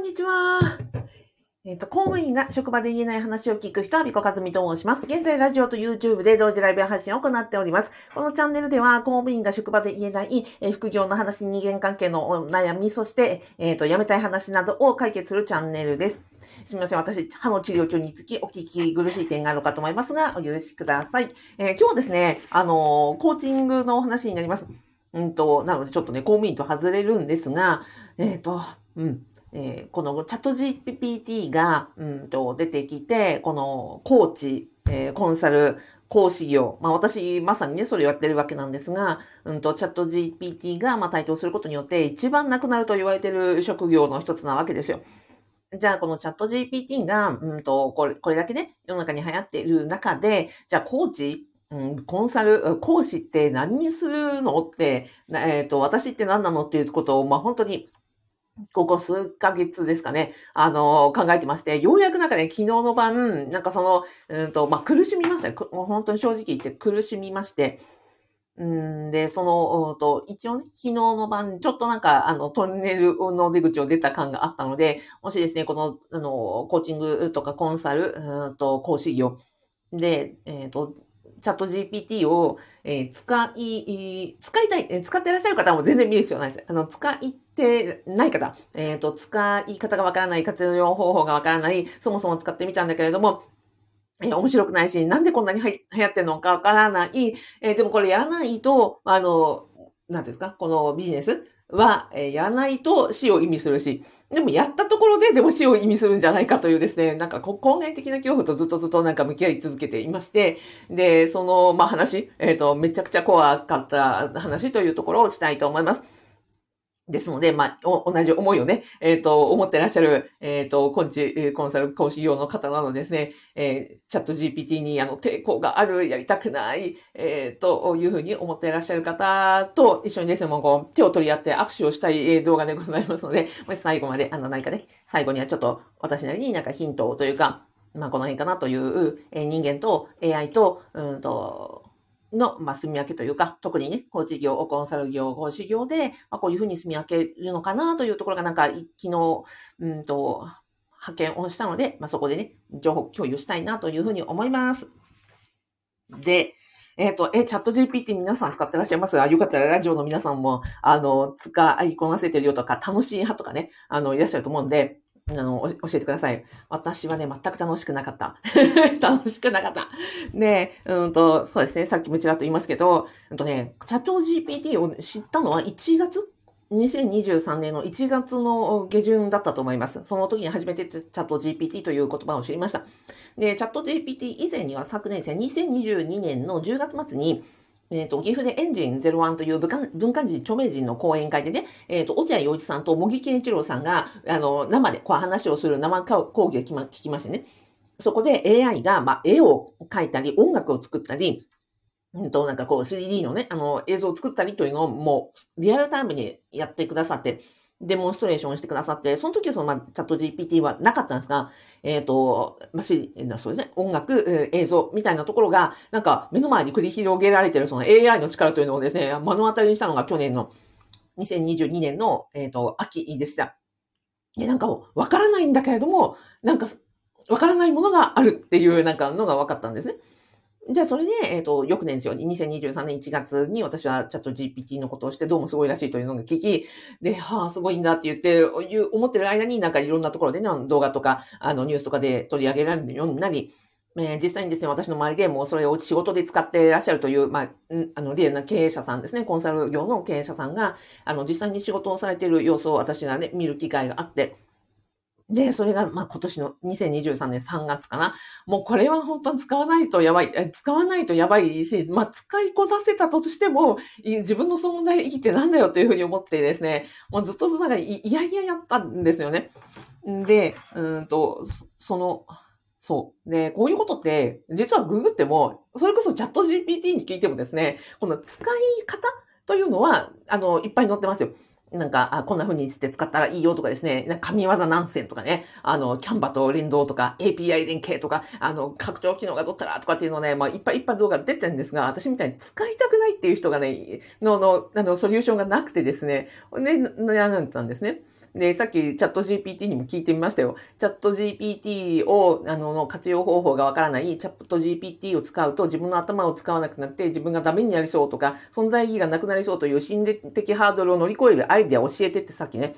んにちは。えっ、と、公務員が職場で言えない話を聞く人は、ビコカズミと申します。現在、ラジオと YouTube で同時ライブ配信を行っております。このチャンネルでは、公務員が職場で言えない、えー副業の話、人間関係の悩み、そして、えっ、と、辞めたい話などを解決するチャンネルです。すみません。私、歯の治療中につきお聞き苦しい点があるかと思いますが、お許しください。え今日はですね、あのコーチングのお話になります。うんと、なのでちょっとね、公務員と外れるんですが、えっ、と、うん。えーこのチャット GPT が、うんと出てきて、このコーチ、えーコンサル、講師業、まあ私まさにね、それをやってるわけなんですが、うんとチャット GPT がまあ台頭することによって一番なくなると言われてる職業の一つなわけですよ。じゃあ、このチャット GPT が、うんと、これ、これだけね、世の中に流行っている中で、じゃあ、コーチ、うん、コンサル、講師って何にするのって、えっ、と、私って何なのっていうことを、まあ、本当に、ここ数ヶ月ですかね、あの、考えてまして、ようやくなんかね、昨日の晩、なんかその、うんと、まあ、苦しみました。もう本当に正直言って苦しみまして、うんで、その、うんと、一応ね、昨日の晩、ちょっとなんか、あの、トンネルの出口を出た感があったので、もしですね、この、あの、コーチングとかコンサル、うんと、講師業で、えっ、と、チャット GPT を、えー使い、使いたい、えー使ってらっしゃる方も全然見る必要ないです。あの、使ってない方、えっ、と、使い方がわからない、活用方法がわからない、そもそも使ってみたんだけれども、えー面白くないし、なんでこんなに流行ってるのかわからない、えーでもこれやらないと、あの、なんですか、このビジネス？は、えーやらないと死を意味するし、でもやったところででも死を意味するんじゃないかというですね、なんか根源的な恐怖とずっとずっとなんか向き合い続けていまして、で、その、まあ、話、えっ、と、めちゃくちゃ怖かった話というところをしたいと思います。ですので、まあ、お同じ思いをね、えっ、と、思ってらっしゃる、えっ、と、コンチ、コンサル講師業の方なのですね、えーチャット GPT にあの抵抗がある、やりたくない、えーというふうに思ってらっしゃる方と一緒にですね、もうこう手を取り合って握手をしたい動画でございますので、もし最後まで、あの何かね、最後にはちょっと私なりになんかヒントというか、まあこの辺かなという、え人間と AI と、うんと、の、まあ、住み分けというか、特にね、コーチ業、コンサル業、講師業で、まあ、こういうふうに住み分けるのかなというところが、なんか、昨日、うんと、派遣をしたので、まあ、そこでね、情報共有したいなというふうに思います。で、えっ、と、え、チャット GPT 皆さん使ってらっしゃいます？あよかったらラジオの皆さんも、あの、使いこなせてるよとか、楽しい派とかね、あの、いらっしゃると思うんで、あの、お教えてください。私はね、全く楽しくなかった。楽しくなかった。で、うんと、そうですね、さっきもちらっと言いますけど、うんとね、チャット GPT を知ったのは1月？2023年の1月の下旬だったと思います。その時に初めてチャット GPT という言葉を知りました。で、チャット GPT 以前には昨年生2022年の10月末に、えっ、と、岐阜でエンジン01という文化人著名人の講演会でね、えっ、と、落合陽一さんと茂木健一郎さんが、あの、生でこう話をする生講義を聞きま聞きましてね。そこで AI が、まあ、絵を描いたり、音楽を作ったり、うんと、なんかこう 3D のね、あの、映像を作ったりというのをもうリアルタイムにやってくださって、デモンストレーションしてくださって、その時はその、まあ、チャット GPT はなかったんですが、えっ、と、まあ、し、なそうですね、音楽、映像みたいなところが、なんか目の前に繰り広げられてるその AI の力というのをですね、目の当たりにしたのが去年の2022年の、えっ、と、秋でした。で、なんか、わからないんだけれども、なんか、わからないものがあるっていう、なんかのが分かったんですね。じゃあ、それで、えっ、と、翌年ですよ。2023年1月に私はチャット GPT のことをしてどうもすごいらしいというのを聞き、で、はあ、すごいんだって言って、思ってる間になんかいろんなところでね、動画とか、あの、ニュースとかで取り上げられるようになり、えー実際にですね、私の周りでもそれを仕事で使っていらっしゃるという、まあ、あの、リアルな経営者さんですね、コンサル業の経営者さんが、あの、実際に仕事をされている様子を私がね、見る機会があって、で、それが、ま、今年の2023年3月かな。もうこれは本当に使わないとやばい。使わないとやばいし、ま、使いこなせたとしても、自分の存在意義ってなんだよというふうに思ってですね、もうずっとなんかいやいややったんですよね。で、うんと、そその、そう。で、こういうことって、実はググっても、それこそチャット GPT に聞いてもですね、この使い方というのは、あの、いっぱい載ってますよ。なんか、あこんな風にして使ったらいいよとかですね、なんか神業何千とかね、あの、キャンバと連動とか、API 連携とか、あの、拡張機能がどったらとかっていうのね、まあ、いっぱいいっぱい動画出てるんですが、私みたいに使いたくないっていう人がね、の、の、あの、ソリューションがなくてですね、で、悩んだんですね。で、さっきチャット GPT にも聞いてみましたよ。チャット GPT を、あの、活用方法がわからない、チャット GPT を使うと自分の頭を使わなくなって自分がダメになりそうとか、存在意義がなくなりそうという心理的ハードルを乗り越えるアイデアを教えてってさっきね、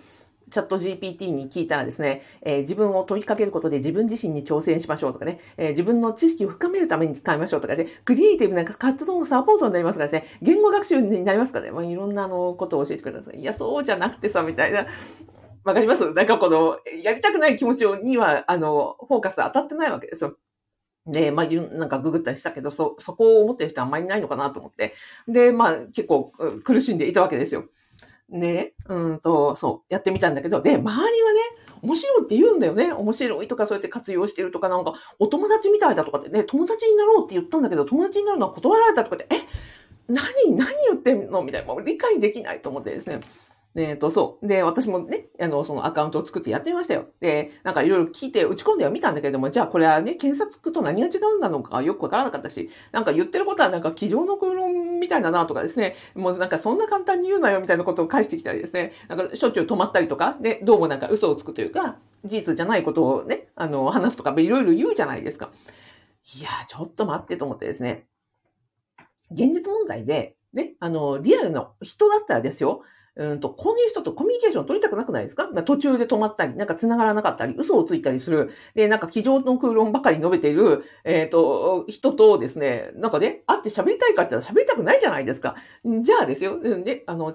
チャット GPT に聞いたらですね、えー、自分を問いかけることで自分自身に挑戦しましょうとかね、えー、自分の知識を深めるために使いましょうとかね、クリエイティブな活動のサポートになりますからですね、言語学習になりますからね、まあ、いろんなあのことを教えてください。いや、そうじゃなくてさ、みたいな。わかります？なんかこの、やりたくない気持ちには、あの、フォーカス当たってないわけですよ。で、まあ、なんかググったりしたけど、そ、そこを思ってる人はあんまりいないのかなと思って。で、まあ、結構苦しんでいたわけですよ。ね、うんと、そう、やってみたんだけど、で、周りはね、面白いって言うんだよね。面白いとかそうやって活用してるとか、なんか、お友達みたいだとかってね、友達になろうって言ったんだけど、友達になるのは断られたとかって、え、何、何言ってんの？みたいな、もう理解できないと思ってですね。えっ、ー、と、そう。で、私もね、あの、そのアカウントを作ってやってみましたよ。で、なんかいろいろ聞いて打ち込んではみたんだけれども、じゃあこれはね、検索と何が違うんだのかよくわからなかったし、なんか言ってることはなんか机上の空論みたいだなとかですね、もうなんかそんな簡単に言うなよみたいなことを返してきたりですね、なんかしょっちゅう止まったりとか、で、どうもなんか嘘をつくというか、事実じゃないことをね、あの、話すとか、いろいろ言うじゃないですか。いやちょっと待ってと思ってですね、現実問題で、ね、あの、リアルの人だったらですよ、うんと、こういう人とコミュニケーション取りたくなくないですか？途中で止まったり、なんか繋がらなかったり、嘘をついたりする。で、なんか机上の空論ばかり述べている、えっ、ー、と、人とですね、なんかね、会って喋りたいかって言ったら喋りたくないじゃないですか。じゃあですよ、で、あの、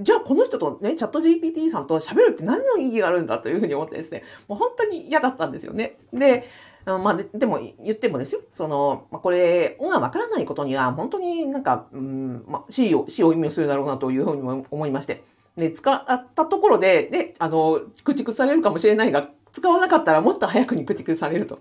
じゃあこの人とね、チャット GPT さんと喋るって何の意義があるんだというふうに思ってですね、もう本当に嫌だったんですよね。で、まあで、でも言ってもですよ、その、まあ、これ音がわからないことには、本当になんか、うん、まあ、死を、死を意味するだろうなというふうにも思いまして。で、使ったところで、で、あの、駆逐されるかもしれないが、使わなかったらもっと早くに駆逐されると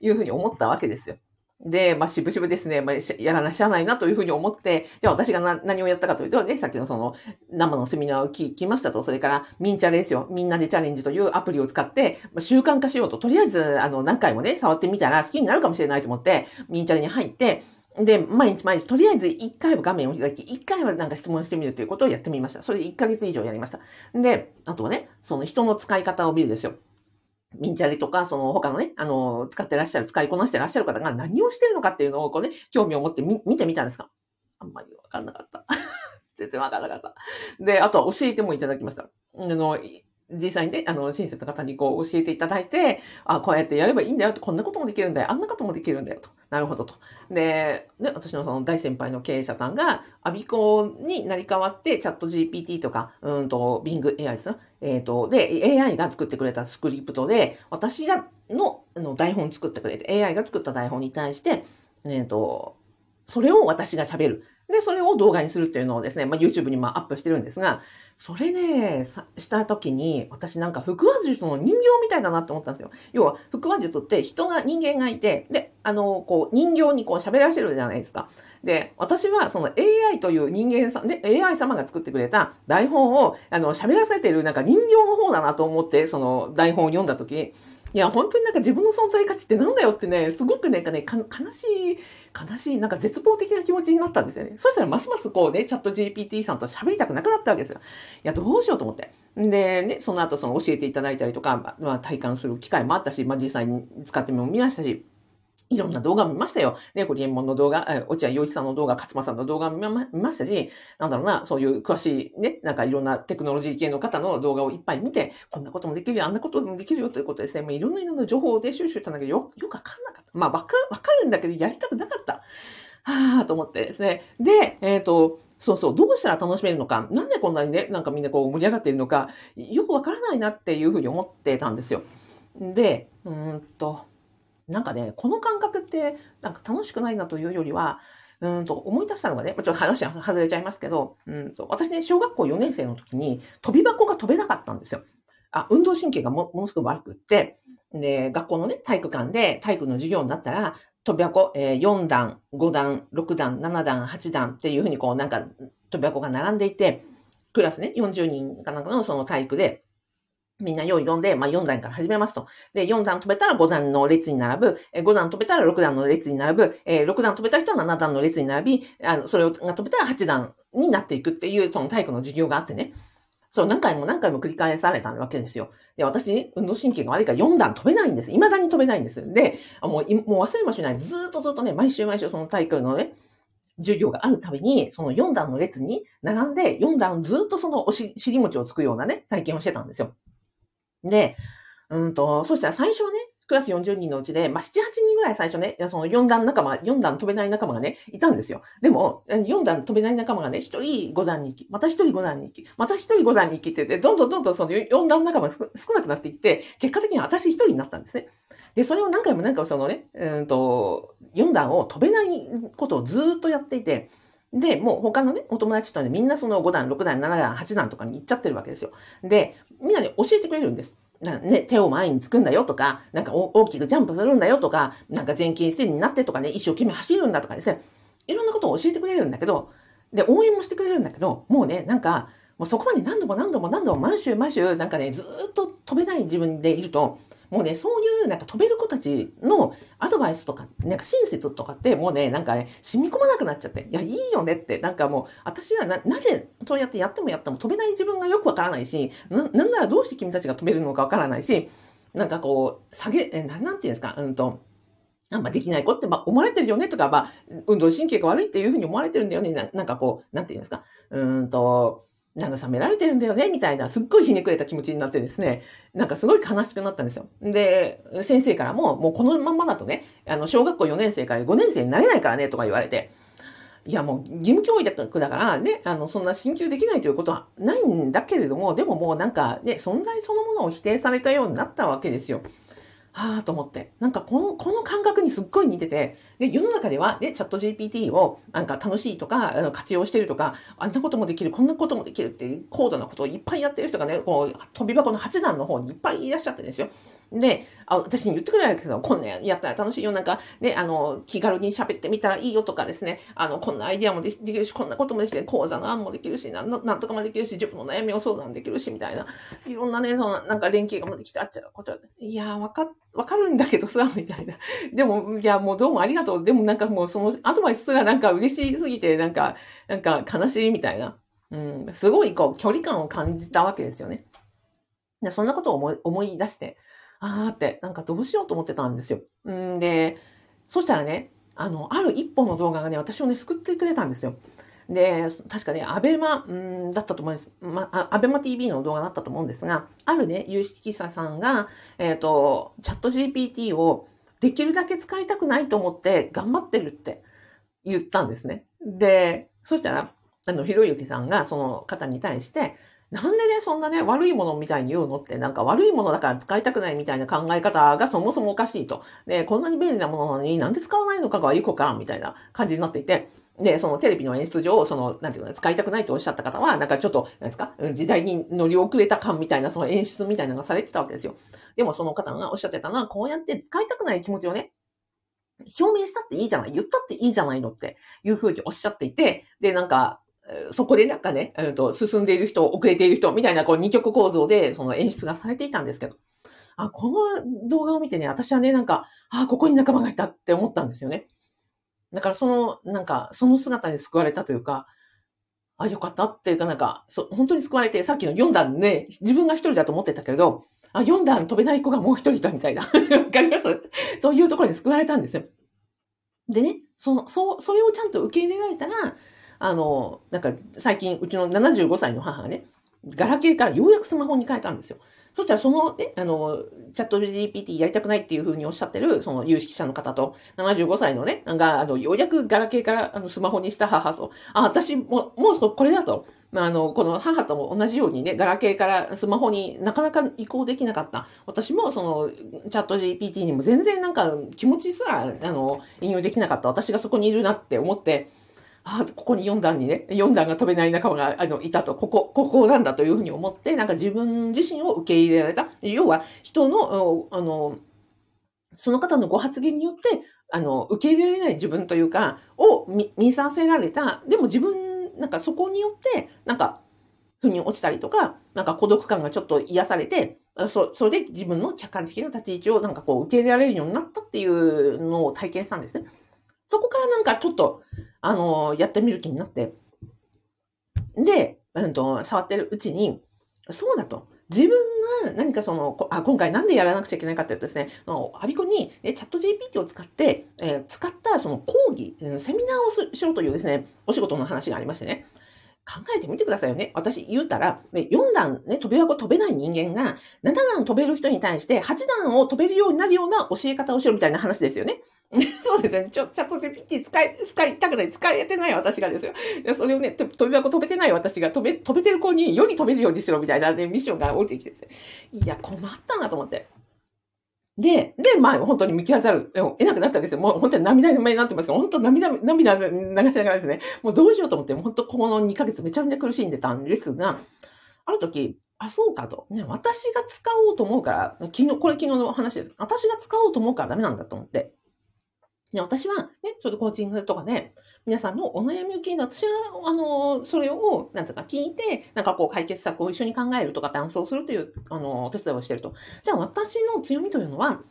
いうふうに思ったわけですよ。で、まあ、渋々ですね、まあ、やらなしゃあないなというふうに思って、じゃあ私がな何をやったかというと、ね、さっきのその、生のセミナーを聞きましたと、それから、ミンチャレですよ。みんなでチャレンジというアプリを使って、まあ、習慣化しようと、とりあえず、あの、何回もね、触ってみたら好きになるかもしれないと思って、ミンチャレに入って、で、毎日毎日、とりあえず1回は画面を開き、1回はなんか質問してみるということをやってみました。それで1ヶ月以上やりました。で、あとはね、その人の使い方を見るですよ。ミンチャリとか、その他のね、あの、使ってらっしゃる、使いこなしてらっしゃる方が何をしてるのかっていうのをこうね、興味を持ってみ見てみたんですか？あんまりわかんなかった。全然わかんなかった。で、あとは教えてもいただきました。あの、実際にね、あの、親切の方にこう教えていただいて、あ、こうやってやればいいんだよと、こんなこともできるんだよ、あんなこともできるんだよと。なるほどと。で、ね、私のその大先輩の経営者さんが、アビコになり代わって、チャット GPT とか、うんと、Bing AI ですよ。えっ、ー、と、で、AI が作ってくれたスクリプトで、私がのの台本作ってくれて、AI が作った台本に対して、えっ、ー、と、それを私が喋る。で、それを動画にするっていうのをですね、まあ、YouTube にもアップしてるんですが、それね、した時に、私なんか腹話術の人形みたいだなって思ったんですよ。要は、腹話術って人が、人間がいて、で、あの、こう、人形にこう喋らせるじゃないですか。で、私はその AI という人間さん、で、AI 様が作ってくれた台本を、あの、喋らせてるなんか人形の方だなと思って、その台本を読んだ時に、いや、本当になんか自分の存在価値ってなんだよってね、すごくなん、かね、悲しい、悲しい、なんか絶望的な気持ちになったんですよね。そしたらますますこうね、チャット GPT さんと喋りたくなくなったわけですよ。いや、どうしようと思って。で、ね、その後その教えていただいたりとか、まあ体感する機会もあったし、まあ実際に使ってもみましたし、いろんな動画見ましたよ。ね、ホリエモンの動画、え落合陽一さんの動画、勝間さんの動画見ましたし、なんだろうな、そういう詳しいね、なんかいろんなテクノロジー系の方の動画をいっぱい見て、こんなこともできるよ、あんなこともできるよということですね。もういろんな色の情報で収集したんだけど、よ、よくわかんなかった。まあ、わか、わかるんだけど、やりたくなかった。はぁと思ってですね。で、えっ、ー、と、そうそう、どうしたら楽しめるのか、なんでこんなにね、なんかみんなこう盛り上がっているのか、よくわからないなっていうふうに思ってたんですよ。で、うんと、なんかね、この感覚ってなんか楽しくないなというよりは、うんと思い出したのがね、ちょっと話は外れちゃいますけど、うんと私ね、小学校4年生の時に飛び箱が飛べなかったんですよ。あ、運動神経がもものすごく悪くって、で、学校のね、体育館で体育の授業になったら、飛び箱、えー、4段、5段、6段、7段、8段っていうふうにこうなんか飛び箱が並んでいて、クラスね、40人かなんかのその体育で、みんな用意どんで、まあ、4段から始めますと。で、4段飛べたら5段の列に並ぶ、5段飛べたら6段の列に並ぶ、6段飛べた人は7段の列に並び、あの、それが飛べたら8段になっていくっていう、その体育の授業があってね。そう、何回も何回も繰り返されたわけですよ。で、私、運動神経が悪いから4段飛べないんです。未だに飛べないんです。で、もう、もう忘れもしない。ずっとずっとね、毎週毎週その体育のね、授業があるたびに、その4段の列に並んで、4段ずっとそのおし、尻餅をつくようなね、体験をしてたんですよ。で、うんと、そしたら最初ね、クラス40人のうちで、まあ、7、8人ぐらい最初ね、その4段仲間、4段飛べない仲間がね、いたんですよ。でも、4段飛べない仲間がね、1人5段に行き、また1人5段に行き、また1人5段に行きって言って、どんどんどんどんその4段仲間が少なくなっていって、結果的に私1人になったんですね。で、それを何回も何回もそのね、うんと、4段を飛べないことをずっとやっていて、で、もう他のね、お友達とね、みんなその5段、6段、7段、8段とかに行っちゃってるわけですよ。で、みんなで教えてくれるんです。ね、手を前につくんだよとか、なんか大きくジャンプするんだよとか、なんか前傾姿勢になってとかね、一生懸命走るんだとかですね、いろんなことを教えてくれるんだけど、で、応援もしてくれるんだけど、もうね、なんか、もうそこまで何度も何度も何度も毎週毎週、なんかね、ずっと飛べない自分でいると、もうね、そういうなんか飛べる子たちのアドバイスとか、なんか親切とかってもうね、なんかね、染み込まなくなっちゃって、いや、いいよねって、なんかもう、私はな、なぜそうやってやってもやっても飛べない自分がよくわからないし、な、なんならどうして君たちが飛べるのかわからないし、なんかこう、下げ、え、ななんていうんですか、うんと、あんまできない子って、まあ、思われてるよねとか、まあ、運動神経が悪いっていうふうに思われてるんだよね。ななんかこう、なんていうんですか？うんと、慰められてるんだよね、みたいな、すっごいひねくれた気持ちになってですね、なんかすごい悲しくなったんですよ。で、先生からも、もうこのまんまだとね、あの、小学校4年生から5年生になれないからね、とか言われて、いやもう義務教育だからね、あの、そんな進級できないということはないんだけれども、でももうなんかね、存在そのものを否定されたようになったわけですよ。はあと思って。なんかこの、この感覚にすっごい似てて、で、世の中ではね、チャット GPT をなんか楽しいとか、あの活用してるとか、あんなこともできる、こんなこともできるっていう高度なことをいっぱいやってる人がね、こう、飛び箱の8段の方にいっぱいいらっしゃってるんですよ。で、あ私に言ってくれないけど、こんなやったら楽しいよ。なんか、ね、あの、気軽に喋ってみたらいいよとかですね、あの、こんなアイディアもできるし、こんなこともできて、講座の案もできるし、なんなんとかもできるし、自分の悩みを相談できるし、みたいな。いろんなね、その、なんか連携がもできてあっちゃうこと。いやわか、わかるんだけどさ、みたいな。でも、いや、もうどうもありがとう。でもなんかもうそのアドバイスすらなんか嬉しすぎて、なんか、なんか悲しいみたいな。うん、すごいこう、距離感を感じたわけですよね。でそんなことを思い思い出して、あーって、なんかどうしようと思ってたんですよ。んで、そしたらね、あの、ある一本の動画がね、私をね、救ってくれたんですよ。で、確かね、アベマ、んだったと思うんです。まあ、アベマ TV の動画だったと思うんですが、あるね、有識者さんが、えっ、ー、と、チャット GPT をできるだけ使いたくないと思って頑張ってるって言ったんですね。で、そしたら、あの、ひろゆきさんがその方に対して、なんでね、そんなね、悪いものみたいに言うのって、なんか悪いものだから使いたくないみたいな考え方がそもそもおかしいと。で、こんなに便利なものなのになんで使わないのかがよくわかみたいな感じになっていて、で、そのテレビの演出上、その、なんていうの、使いたくないとおっしゃった方は、なんかちょっと、なんですか、時代に乗り遅れた感みたいな、その演出みたいなのがされてたわけですよ。でもその方がおっしゃってたのは、こうやって使いたくない気持ちをね、表明したっていいじゃない、言ったっていいじゃないのっていうふうにおっしゃっていて、で、なんか、そこでなんかね、えー、と進んでいる人、遅れている人みたいなこう二極構造でその演出がされていたんですけど、あ、この動画を見てね、私はね、なんか、あ、ここに仲間がいたって思ったんですよね。だからその、なんか、その姿に救われたというか、あ、よかったっていうかなんか、そ本当に救われて、さっきの4段ね、自分が一人だと思ってたけれど、あ、4段飛べない子がもう一人いたみたいな。わかります？そういうところに救われたんですよ。でね、そ、そう、それをちゃんと受け入れられたら、あの、なんか最近うちの75歳の母がね、ガラケーからようやくスマホに変えたんですよ。そしたらそのね、あの、チャット GPT やりたくないっていうふうにおっしゃってる、その有識者の方と、75歳のね、が、あの、ようやくガラケーからあのスマホにした母と、あ、私も、もうそこれだと。まあ、あの、この母とも同じようにね、ガラケーからスマホになかなか移行できなかった。私もその、チャット GPT にも全然なんか気持ちすら、あの、引用できなかった。私がそこにいるなって思って、あここに4段にね、4段が飛べない仲間があのいたと、ここ、ここなんだというふうに思って、なんか自分自身を受け入れられた。要は、人の、あの、その方のご発言によって、あの、受け入れられない自分というか、を見させられた。でも自分、なんかそこによって、なんか、腑に落ちたりとか、なんか孤独感がちょっと癒されて、そそれで自分の客観的な立ち位置をなんかこう受け入れられるようになったっていうのを体験したんですね。そこからなんかちょっと、あのやってみる気になって。で、うんと、触ってるうちに、そうだと。自分が何かその、あ今回なんでやらなくちゃいけないかっていうとですね、のアビコに、ね、チャット GPT を使って、えー、使ったその講義、セミナーをしろというですね、お仕事の話がありましてね。考えてみてくださいよね。私言うたら、ね、4段ね、飛び箱飛べない人間が、7段飛べる人に対して8段を飛べるようになるような教え方をしろみたいな話ですよね。そうですね。ちょ、チャット GPT 使い、使いたくない、使えてない私がですよ。それをね、飛び箱飛べてない私が飛べ、飛べてる子により飛べるようにしろみたいな、ね、ミッションが降りてきてですね。いや、困ったなと思って。で、で、まあ、本当に見極ざるを得なくなったわけですよ。もう本当に涙目になってますけど、本当涙、涙流しながらですね、もうどうしようと思って、本当この2ヶ月めちゃめちゃ苦しんでたんですが、ある時、あ、そうかと。ね、私が使おうと思うから、昨日、これ昨日の話です。私が使おうと思うからダメなんだと思って。で私はね、ちょっとコーチングとかね、皆さんのお悩みを聞いて、私は、あの、それを、なんつうか聞いて、なんかこう解決策を一緒に考えるとか伴走するという、あの、お手伝いをしてると。じゃあ私の強みというのは、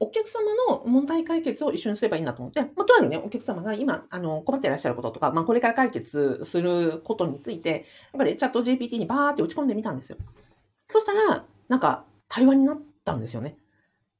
お客様の問題解決を一緒にすればいいんだと思って、まあ、とあるね、お客様が今、あの、困っていらっしゃることとか、まあ、これから解決することについて、やっぱりチャット GPT にバーって打ち込んでみたんですよ。そしたら、なんか、対話になったんですよね。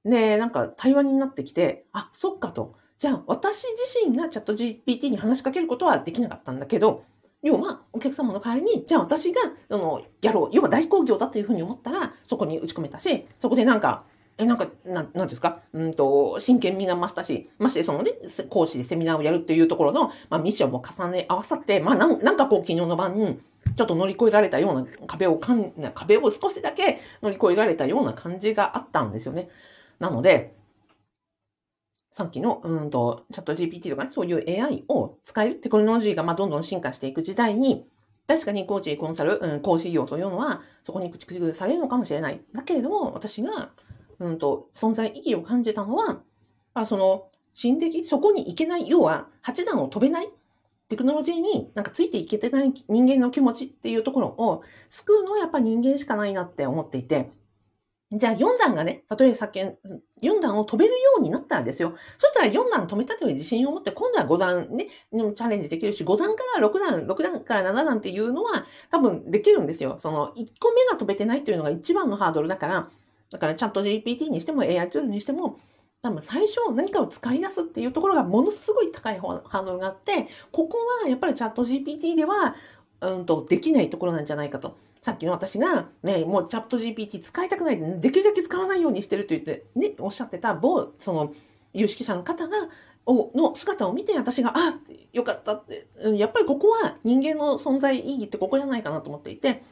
で、なんか、対話になってきて、あ、そっかと。じゃあ、私自身がチャット GPT に話しかけることはできなかったんだけど、要は、お客様の代わりに、じゃあ私が、あの、やろう。要は大工業だというふうに思ったら、そこに打ち込めたし、そこでなんか、え、なんか、なん、なんですか？うんと、真剣味が増したし、ましてそのね、講師でセミナーをやるっていうところの、まあミッションも重ね合わさって、まあなん、なんかこう昨日の晩、ちょっと乗り越えられたような壁をかん、壁を少しだけ乗り越えられたような感じがあったんですよね。なので、さっきの、うんと、チャット GPT とかね、そういう AI を使えるテクノロジーがまあどんどん進化していく時代に、確かにコーチ、コンサル、うん、講師業というのは、そこに駆逐されるのかもしれない。だけれども、私が、うんと、存在意義を感じたのは、あその、心的、そこに行けない、要は、8段を飛べないテクノロジーになんかついていけてない人間の気持ちっていうところを救うのはやっぱ人間しかないなって思っていて、じゃあ4段がね、例えばさっき4段を飛べるようになったらですよ。そしたら4段止めたという自信を持って、今度は5段ね、チャレンジできるし、5段から6段、6段から7段っていうのは多分できるんですよ。その1個目が飛べてないっていうのが一番のハードルだから、だからチャット GPT にしても AI ツールにしても、多分最初何かを使い出すっていうところがものすごい高いハードルがあって、ここはやっぱりチャット GPT では、うんと、できないところなんじゃないかと。さっきの私が、ね、もうチャット GPT 使いたくないで、できるだけ使わないようにしてると言って、ね、おっしゃってた某、その、有識者の方が、おの姿を見て私が、あよかったって、やっぱりここは人間の存在意義ってここじゃないかなと思っていて、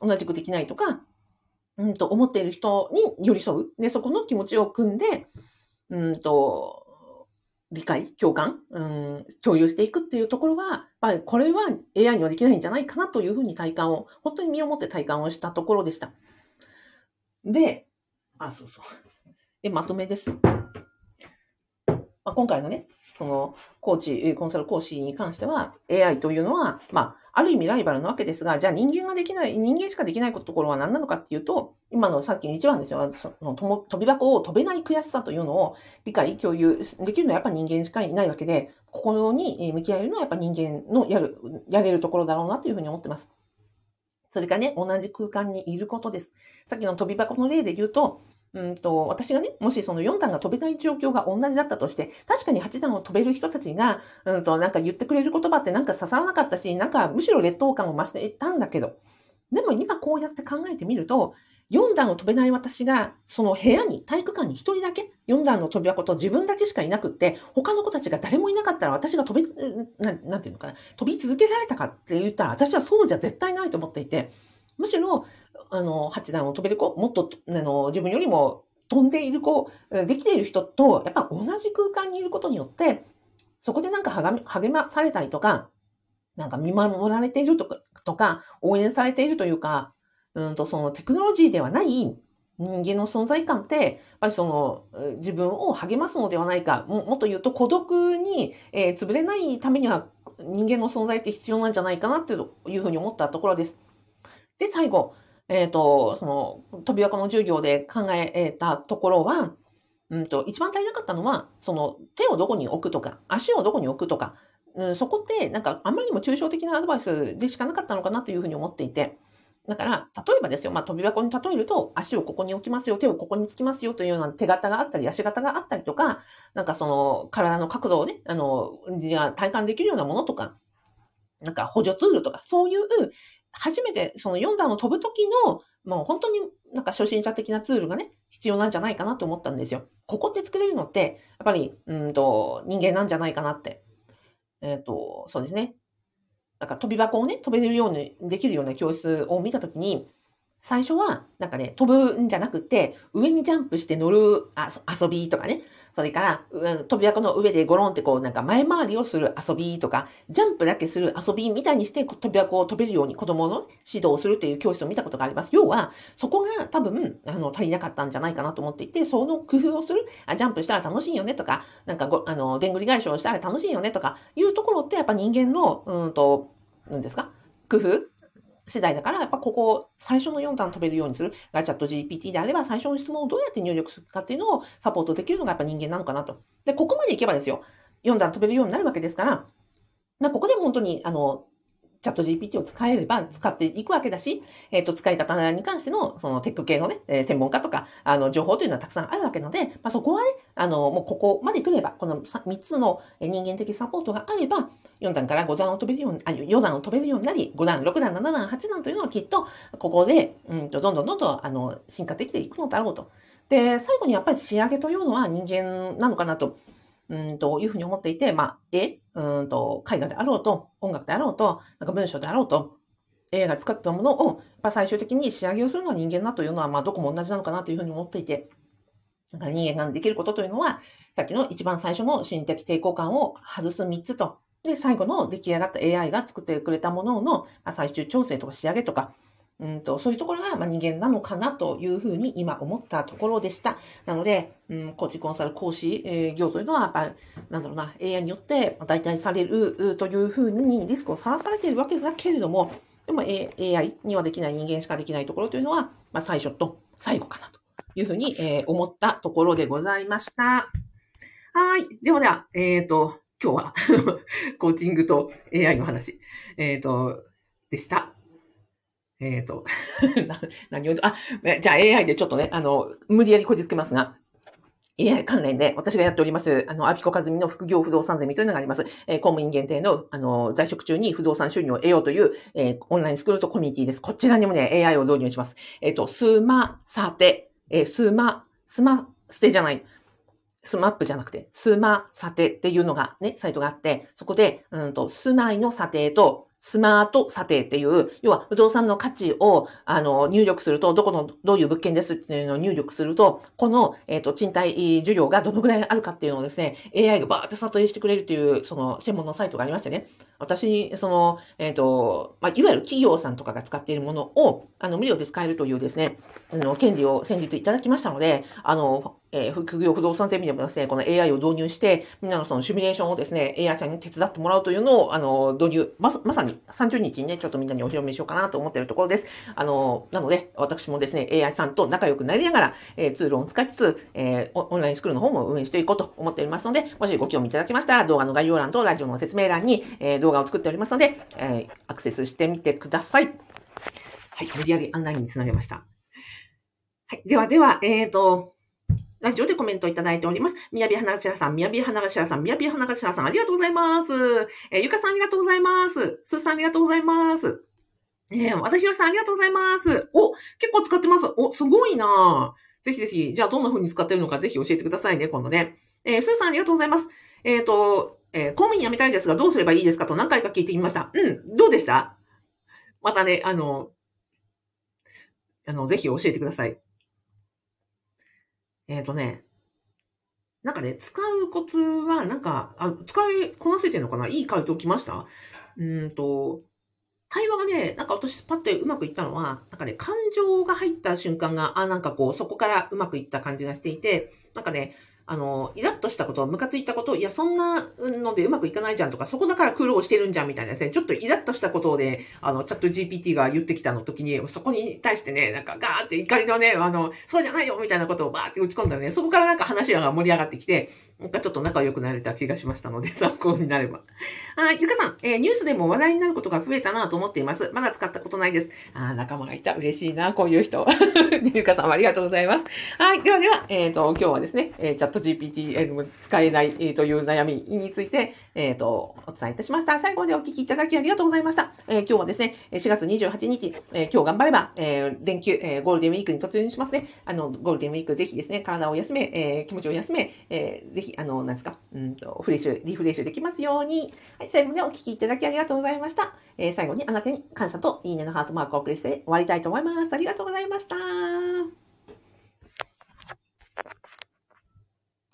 同じくできないとか、うんと思っている人に寄り添う。で、そこの気持ちを組んで、うんと、理解、共感、うん、共有していくっていうところは、まあ、これは AI にはできないんじゃないかなというふうに体感を、本当に身をもって体感をしたところでした。で、あ、そうそう。で、まとめです。まあ、今回のね、その、コーチ、コンサル講師に関しては、AI というのは、まあ、ある意味ライバルなわけですが、じゃあ人間ができない、人間しかできないところは何なのかっていうと、今のさっきの一番ですよ、その飛び箱を飛べない悔しさというのを理解、共有できるのはやっぱ人間しかいないわけで、ここに向き合えるのはやっぱ人間のやる、やれるところだろうなというふうに思ってます。それからね、同じ空間にいることです。さっきの飛び箱の例で言うと、うんと、私がね、もしその4段が飛べない状況が同じだったとして、確かに8段を飛べる人たちが、うんと、なんか言ってくれる言葉ってなんか刺さらなかったし、なんかむしろ劣等感を増していたんだけど、でも今こうやって考えてみると、4段を飛べない私が、その部屋に、体育館に1人だけ、4段の飛び箱と自分だけしかいなくって、他の子たちが誰もいなかったら私が飛び、なんていうのかな、飛び続けられたかって言ったら、私はそうじゃ絶対ないと思っていて、むしろ、あの、8段を飛べる子、もっと、あの、自分よりも飛んでいる子、できている人と、やっぱ同じ空間にいることによって、そこでなんか励まされたりとか、なんか見守られているとか、とか応援されているというか、うんと、そのテクノロジーではない人間の存在感って、やっぱりその自分を励ますのではないか、もっと言うと孤独に、えー、潰れないためには人間の存在って必要なんじゃないかなっていうふうに思ったところです。で、最後、えっ、ー、と、その、飛び箱の授業で考えたところは、うんと、一番足りなかったのは、その、手をどこに置くとか、足をどこに置くとか、うん、そこって、なんか、あんまりにも抽象的なアドバイスでしかなかったのかなというふうに思っていて、だから、例えばですよ、まあ、飛び箱に例えると、足をここに置きますよ、手をここにつきますよというような手形があったり、足形があったりとか、なんかその、体の角度をね、あの、体感できるようなものとか、なんか補助ツールとか、そういう、初めてその4段を飛ぶ時の、もう本当になんか初心者的なツールがね、必要なんじゃないかなと思ったんですよ。ここって作れるのって、やっぱり、うんと、人間なんじゃないかなって。えっ、ー、と、そうですね。なんか飛び箱をね、飛べるようにできるような教室を見たときに、最初は、なんかね、飛ぶんじゃなくて、上にジャンプして乗るあ遊びとかね、それから、飛び箱の上でゴロンってこう、なんか前回りをする遊びとか、ジャンプだけする遊びみたいにして飛び箱を飛べるように子供の指導をするっていう教室を見たことがあります。要は、そこが多分、あの、足りなかったんじゃないかなと思っていて、その工夫をする、あジャンプしたら楽しいよねとか、なんかご、あの、でんぐり返しをしたら楽しいよねとか、いうところってやっぱ人間の、うんと、なんですか？工夫次第だから、やっぱここ、最初の4段飛べるようにする、ガチャット GPT であれば、最初の質問をどうやって入力するかっていうのをサポートできるのがやっぱ人間なのかなと。で、ここまでいけばですよ、4段飛べるようになるわけですから、まあ、ここで本当に、あの、チャット GPT を使えれば使っていくわけだし、えっ、ー、と、使い方に関しての、そのテック系のね、えー、専門家とか、あの、情報というのはたくさんあるわけので、まあ、そこはね、あの、もうここまで来れば、この3つの人間的サポートがあれば、4段から5段を飛べるように、あ、4段を飛べるようになり、5段、6段、7段、8段というのはきっと、ここで、うんと、どんどんどんどん、あの、進化できていくのだろうと。で、最後にやっぱり仕上げというのは人間なのかなと。うんというふうに思っていて、まあ、絵、うんと、絵画であろうと、音楽であろうと、なんか文章であろうと、AI が使ったものを、やっ最終的に仕上げをするのは人間だというのは、まあ、どこも同じなのかなというふうに思っていて、だから人間ができることというのは、さっきの一番最初の心的抵抗感を外す3つと、で、最後の出来上がった AI が作ってくれたものの、まあ、最終調整とか仕上げとか、うんと、そういうところが、ま人間なのかなというふうに今思ったところでした。なので、うん、コーチコンサル講師、えー、業というのは、やっぱ、なんだろうな、AI によって代替されるというふうにリスクをさらされているわけだけれども、でも、A、AI にはできない人間しかできないところというのは、まあ、最初と最後かなというふうに、えー、思ったところでございました。はい。ではでは、えっ、ー、と、今日は コーチングと AI の話、えっ、ー、と、でした。えっ、ー、と、何を、あ、じゃあ AI でちょっとね、あの、無理やりこじつけますが、AI 関連で私がやっております、あの、アピコカズミの副業不動産ゼミというのがあります。えー、公務員限定の、あの、在職中に不動産収入を得ようという、えー、オンラインスクールとコミュニティです。こちらにもね、AI を導入します。えっ、ー、と、スマサテ、えー、スマ、スマ、ステじゃない。スマップじゃなくて、スマ査定っていうのがね、サイトがあって、そこで、うんと、住まいの査定と、スマート査定っていう、要は不動産の価値をあの入力すると、どこの、どういう物件ですっていうのを入力すると、この、えっ、ー、と、賃貸需要がどのぐらいあるかっていうのをですね、AI がバーって査定してくれるっていう、その専門のサイトがありましてね。私、その、えっ、ー、と、まあ、いわゆる企業さんとかが使っているものを、あの、無料で使えるというですね、あの、権利を先日いただきましたので、あの、えー、副業不動産ゼミでもですね、この AI を導入して、みんなのそのシミュレーションをですね、AI さんに手伝ってもらうというのを、あの、導入、ま、まさに30日にね、ちょっとみんなにお披露目しようかなと思っているところです。あの、なので、私もですね、AI さんと仲良くなりながら、えー、ツールを使いつつ、えー、オンラインスクールの方も運営していこうと思っておりますので、もしご興味いただきましたら、動画の概要欄とラジオの説明欄に、えー、動画を作っておりますので、えー、アクセスしてみてください。はい、無理やり案内につなげました。はい、ではでは、えーと、ラジオでコメントいただいております。みやびはながしらさん、みやびはながしらさん、みやびはながしらさん、ありがとうございます。えー、ゆかさんありがとうございます。すーさんありがとうございます。えー、わたひろさんありがとうございます。お、結構使ってます。お、すごいなぜひぜひ、じゃあどんな風に使ってるのかぜひ教えてくださいね、今度ね。えー、すーさんありがとうございます。えっ、ー、と、えー、公務員辞めたいですがどうすればいいですかと何回か聞いてみました。うん、どうでした？またね、あの、あの、ぜひ教えてください。えっ、ー、とね、なんかね、使うコツは、なんか、あ、使いこなせてるのかな？いい回答来ました？うんと、対話がね、なんか私パッてうまくいったのは、なんかね、感情が入った瞬間が、あ、なんかこう、そこからうまくいった感じがしていて、なんかね、あの、イラッとしたこと、ムカついたこと、いや、そんなのでうまくいかないじゃんとか、そこだから苦労してるんじゃんみたいなですね、ちょっとイラッとしたことをね、あの、チャット GPT が言ってきたの時に、そこに対してね、なんかガーって怒りのね、あの、そうじゃないよみたいなことをバーって打ち込んだらね、そこからなんか話が盛り上がってきて、なんかちょっと仲良くなれた気がしましたので、参考になれば。はい、ゆかさん、えー、ニュースでも話題になることが増えたなと思っています。まだ使ったことないです。あ仲間がいた。嬉しいな、こういう人。ゆかさんありがとうございます。はい、ではでは、えっ、ー、と、今日はですね、えー、チャット GPT も使えない、えー、という悩みについて、えっ、ー、と、お伝えいたしました。最後までお聞きいただきありがとうございました。えー、今日はですね、4月28日、えー、今日頑張れば、えー、連休、えー、ゴールデンウィークに突入しますね。あの、ゴールデンウィークぜひですね、体を休め、えー、気持ちを休め、えー、ぜひ、あの、なんですか、うんと、フレッシュ、リフレッシュできますように。はい、最後までお聞きいただきありがとうございました。えー、最後にあなたに感謝といいねのハートマークをお送りして終わりたいと思います。ありがとうございました。